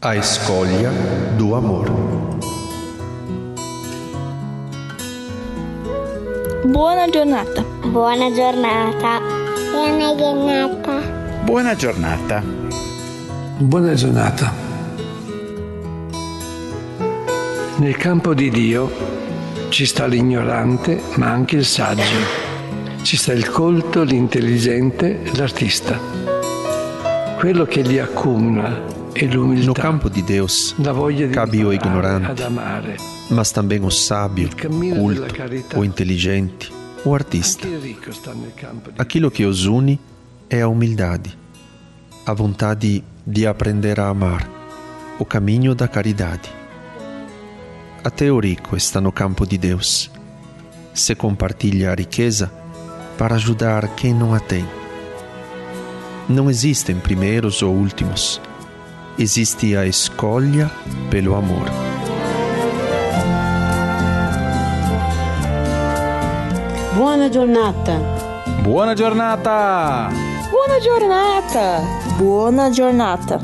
A escolha do amor. Buona giornata. Buona giornata. Buona giornata. Buona giornata. Buona giornata. Nel campo di Dio ci sta l'ignorante, ma anche il saggio. Ci sta il colto, l'intelligente, l'artista. Quello che li accumula. No campo de Deus cabe o ignorante, mas também o sábio, cammino culto, o inteligente, o artista. Aquilo que os une é a humildade, a vontade de aprender a amar, o caminho da caridade. Até o rico está no campo de Deus. Se compartilha a riqueza para ajudar quem não a tem. Não existem primeiros ou últimos. Existe a escolha pelo amor. Buona giornata. Buona giornata. Buona giornata. Buona giornata.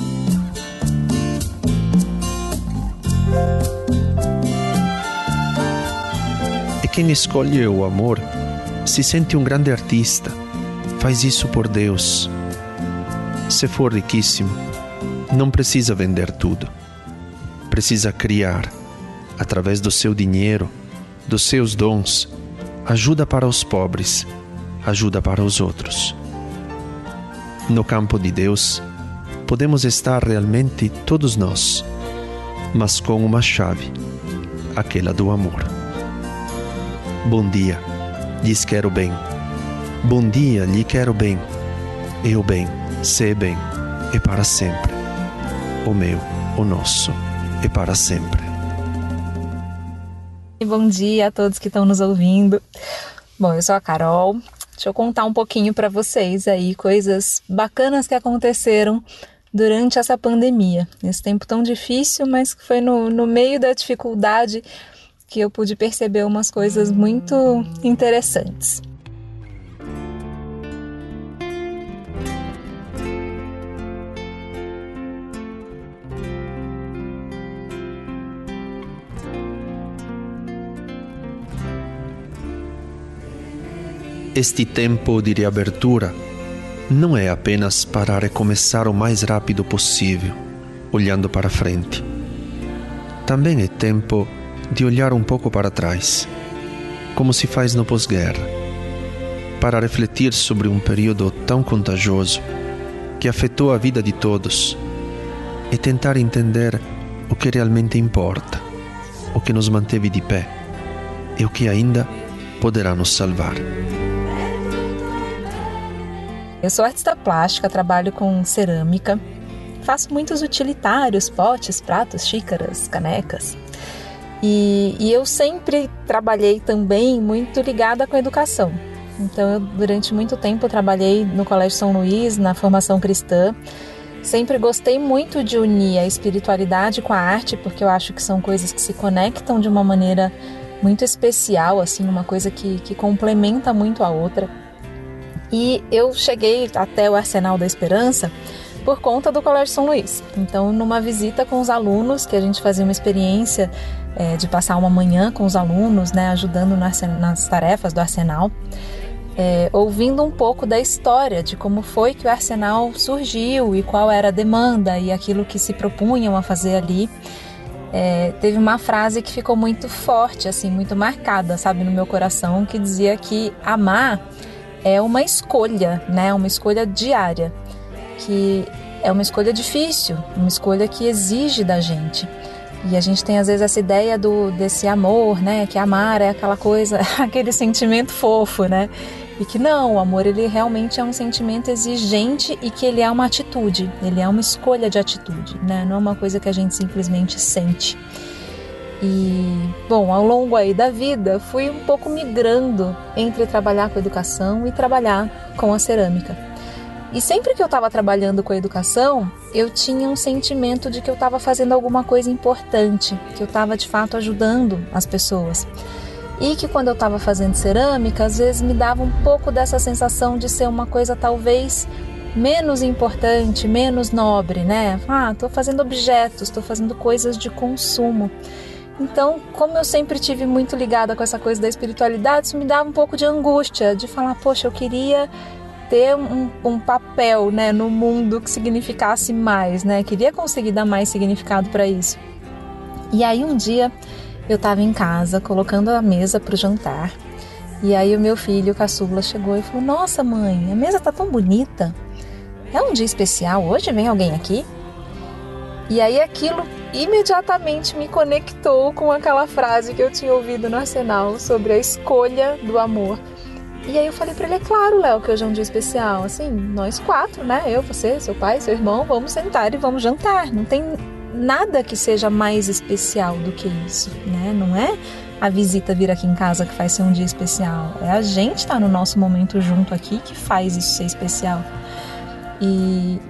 E quem escolhe o amor se sente um grande artista. Faz isso por Deus. Se for riquíssimo, não precisa vender tudo. Precisa criar, através do seu dinheiro, dos seus dons, ajuda para os pobres, ajuda para os outros. No campo de Deus, podemos estar realmente todos nós, mas com uma chave, aquela do amor. Bom dia, lhes quero bem. Bom dia, lhe quero bem. Eu bem, sei bem, e para sempre. O meu, o nosso, e para sempre. Bom dia a todos que estão nos ouvindo. Bom, eu sou a Carol. Deixa eu contar um pouquinho para vocês aí coisas bacanas que aconteceram durante essa pandemia. Esse tempo tão difícil, mas que foi no, no meio da dificuldade que eu pude perceber umas coisas muito interessantes. Este tempo de reabertura não é apenas para recomeçar o mais rápido possível, olhando para frente. Também é tempo de olhar um pouco para trás, como se faz no pós-guerra, para refletir sobre um período tão contagioso que afetou a vida de todos e tentar entender o que realmente importa, o que nos manteve de pé e o que ainda poderá nos salvar. Eu sou artista plástica, trabalho com cerâmica, faço muitos utilitários, potes, pratos, xícaras, canecas. E, e eu sempre trabalhei também muito ligada com a educação. Então, eu, durante muito tempo, trabalhei no Colégio São Luís, na formação cristã. Sempre gostei muito de unir a espiritualidade com a arte, porque eu acho que são coisas que se conectam de uma maneira muito especial, assim, uma coisa que, que complementa muito a outra. E eu cheguei até o Arsenal da Esperança por conta do Colégio São Luís. Então, numa visita com os alunos, que a gente fazia uma experiência é, de passar uma manhã com os alunos, né, ajudando arsen- nas tarefas do Arsenal, é, ouvindo um pouco da história de como foi que o Arsenal surgiu e qual era a demanda e aquilo que se propunham a fazer ali. É, teve uma frase que ficou muito forte, assim, muito marcada, sabe, no meu coração, que dizia que amar é uma escolha, né? Uma escolha diária, que é uma escolha difícil, uma escolha que exige da gente. E a gente tem às vezes essa ideia do desse amor, né? Que amar é aquela coisa, aquele sentimento fofo, né? E que não, o amor ele realmente é um sentimento exigente e que ele é uma atitude, ele é uma escolha de atitude, né? Não é uma coisa que a gente simplesmente sente. E, bom, ao longo aí da vida, fui um pouco migrando entre trabalhar com educação e trabalhar com a cerâmica. E sempre que eu estava trabalhando com a educação, eu tinha um sentimento de que eu estava fazendo alguma coisa importante, que eu estava de fato ajudando as pessoas. E que quando eu estava fazendo cerâmica, às vezes me dava um pouco dessa sensação de ser uma coisa talvez menos importante, menos nobre, né? Ah, estou fazendo objetos, estou fazendo coisas de consumo. Então, como eu sempre tive muito ligada com essa coisa da espiritualidade, isso me dava um pouco de angústia, de falar, poxa, eu queria ter um, um papel né, no mundo que significasse mais, né? Queria conseguir dar mais significado para isso. E aí um dia eu estava em casa colocando a mesa para o jantar e aí o meu filho, o caçula, chegou e falou: Nossa, mãe, a mesa tá tão bonita. É um dia especial hoje? Vem alguém aqui? E aí aquilo imediatamente me conectou com aquela frase que eu tinha ouvido no Arsenal sobre a escolha do amor. E aí eu falei para ele, é claro, Léo, que hoje é um dia especial. Assim, nós quatro, né? Eu, você, seu pai, seu irmão, vamos sentar e vamos jantar. Não tem nada que seja mais especial do que isso, né? Não é a visita vir aqui em casa que faz ser um dia especial. É a gente estar tá no nosso momento junto aqui que faz isso ser especial. E,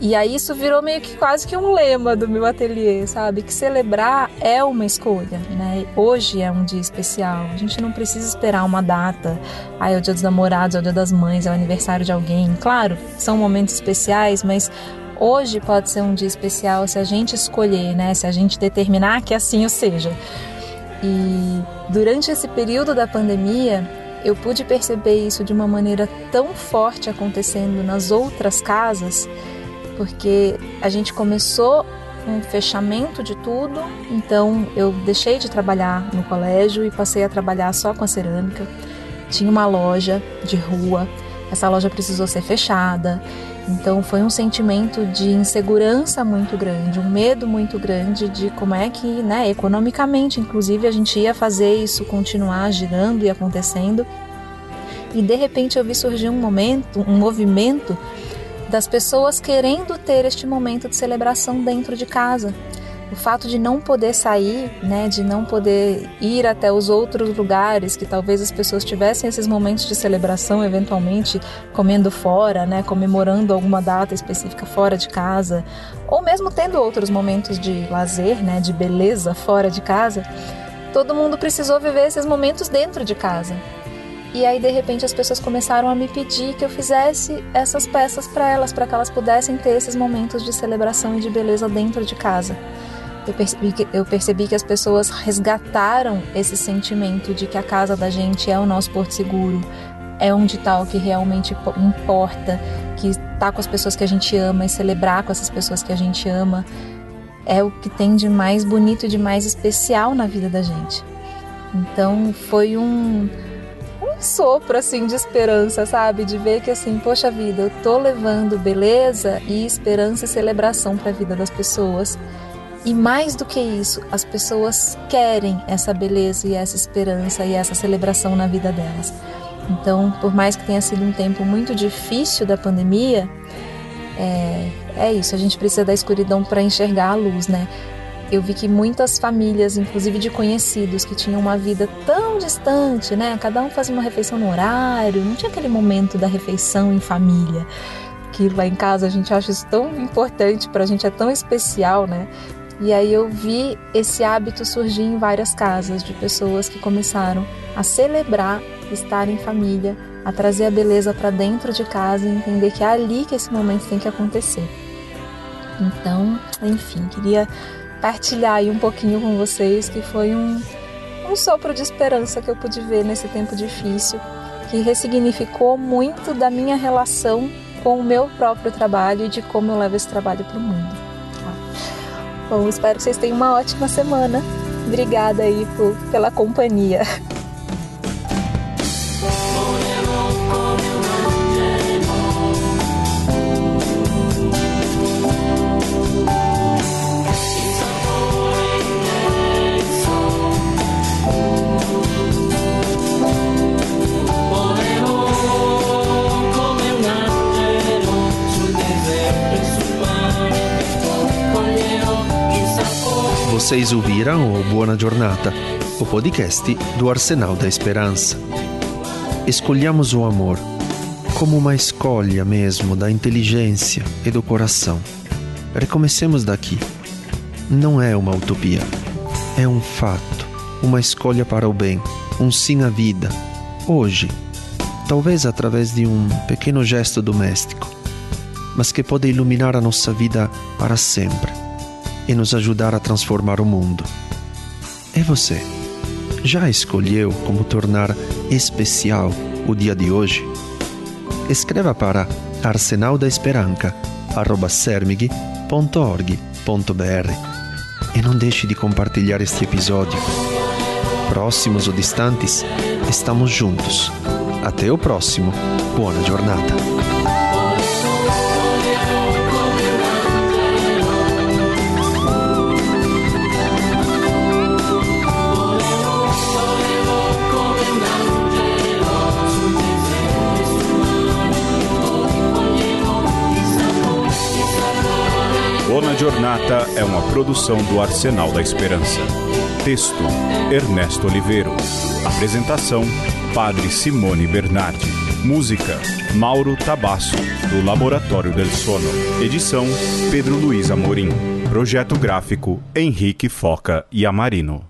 e aí isso virou meio que quase que um lema do meu ateliê, sabe? Que celebrar é uma escolha, né? Hoje é um dia especial. A gente não precisa esperar uma data. Ah, é o dia dos namorados, é o dia das mães, é o aniversário de alguém. Claro, são momentos especiais, mas hoje pode ser um dia especial se a gente escolher, né? Se a gente determinar que assim o seja. E durante esse período da pandemia, eu pude perceber isso de uma maneira tão forte acontecendo nas outras casas porque a gente começou um fechamento de tudo, então eu deixei de trabalhar no colégio e passei a trabalhar só com a cerâmica. Tinha uma loja de rua, essa loja precisou ser fechada, então foi um sentimento de insegurança muito grande, um medo muito grande de como é que, né, economicamente, inclusive, a gente ia fazer isso continuar girando e acontecendo. E de repente eu vi surgir um momento, um movimento das pessoas querendo ter este momento de celebração dentro de casa. O fato de não poder sair, né, de não poder ir até os outros lugares que talvez as pessoas tivessem esses momentos de celebração, eventualmente comendo fora, né, comemorando alguma data específica fora de casa, ou mesmo tendo outros momentos de lazer, né, de beleza fora de casa, todo mundo precisou viver esses momentos dentro de casa. E aí, de repente, as pessoas começaram a me pedir que eu fizesse essas peças para elas, para que elas pudessem ter esses momentos de celebração e de beleza dentro de casa. Eu percebi, que, eu percebi que as pessoas resgataram esse sentimento de que a casa da gente é o nosso porto seguro, é onde está o que realmente importa, que estar tá com as pessoas que a gente ama e celebrar com essas pessoas que a gente ama é o que tem de mais bonito e de mais especial na vida da gente. Então foi um sopro assim de esperança, sabe? De ver que assim, poxa vida, eu tô levando beleza e esperança e celebração para a vida das pessoas. E mais do que isso, as pessoas querem essa beleza e essa esperança e essa celebração na vida delas. Então, por mais que tenha sido um tempo muito difícil da pandemia, é, é isso, a gente precisa da escuridão para enxergar a luz, né? Eu vi que muitas famílias, inclusive de conhecidos, que tinham uma vida tão distante, né? Cada um fazia uma refeição no horário, não tinha aquele momento da refeição em família. Que lá em casa a gente acha isso tão importante, para a gente é tão especial, né? E aí eu vi esse hábito surgir em várias casas de pessoas que começaram a celebrar estar em família, a trazer a beleza para dentro de casa e entender que é ali que esse momento tem que acontecer. Então, enfim, queria partilhar aí um pouquinho com vocês que foi um, um sopro de esperança que eu pude ver nesse tempo difícil, que ressignificou muito da minha relação com o meu próprio trabalho e de como eu levo esse trabalho para o mundo. Bom, espero que vocês tenham uma ótima semana. Obrigada aí por, pela companhia. Vocês ouviram o Buona Giornata, o podcast do Arsenal da Esperança. Escolhamos o amor como uma escolha mesmo da inteligência e do coração. Recomecemos daqui. Não é uma utopia, é um fato, uma escolha para o bem, um sim à vida, hoje, talvez através de um pequeno gesto doméstico. mas que pode iluminar a nossa vida para sempre e nos ajudar a transformar o mundo. E você? Já escolheu como tornar especial o dia de hoje? Escreva para arsenaldaesperanca.org.br e não deixe de compartilhar este episódio. Próximos ou distantes, estamos juntos. Até o próximo. Boa jornada. Buona Giornata é uma produção do Arsenal da Esperança. Texto: Ernesto Oliveiro. Apresentação: Padre Simone Bernardi. Música: Mauro Tabasso, do Laboratório del Sono. Edição: Pedro Luiz Amorim. Projeto gráfico: Henrique Foca e Amarino.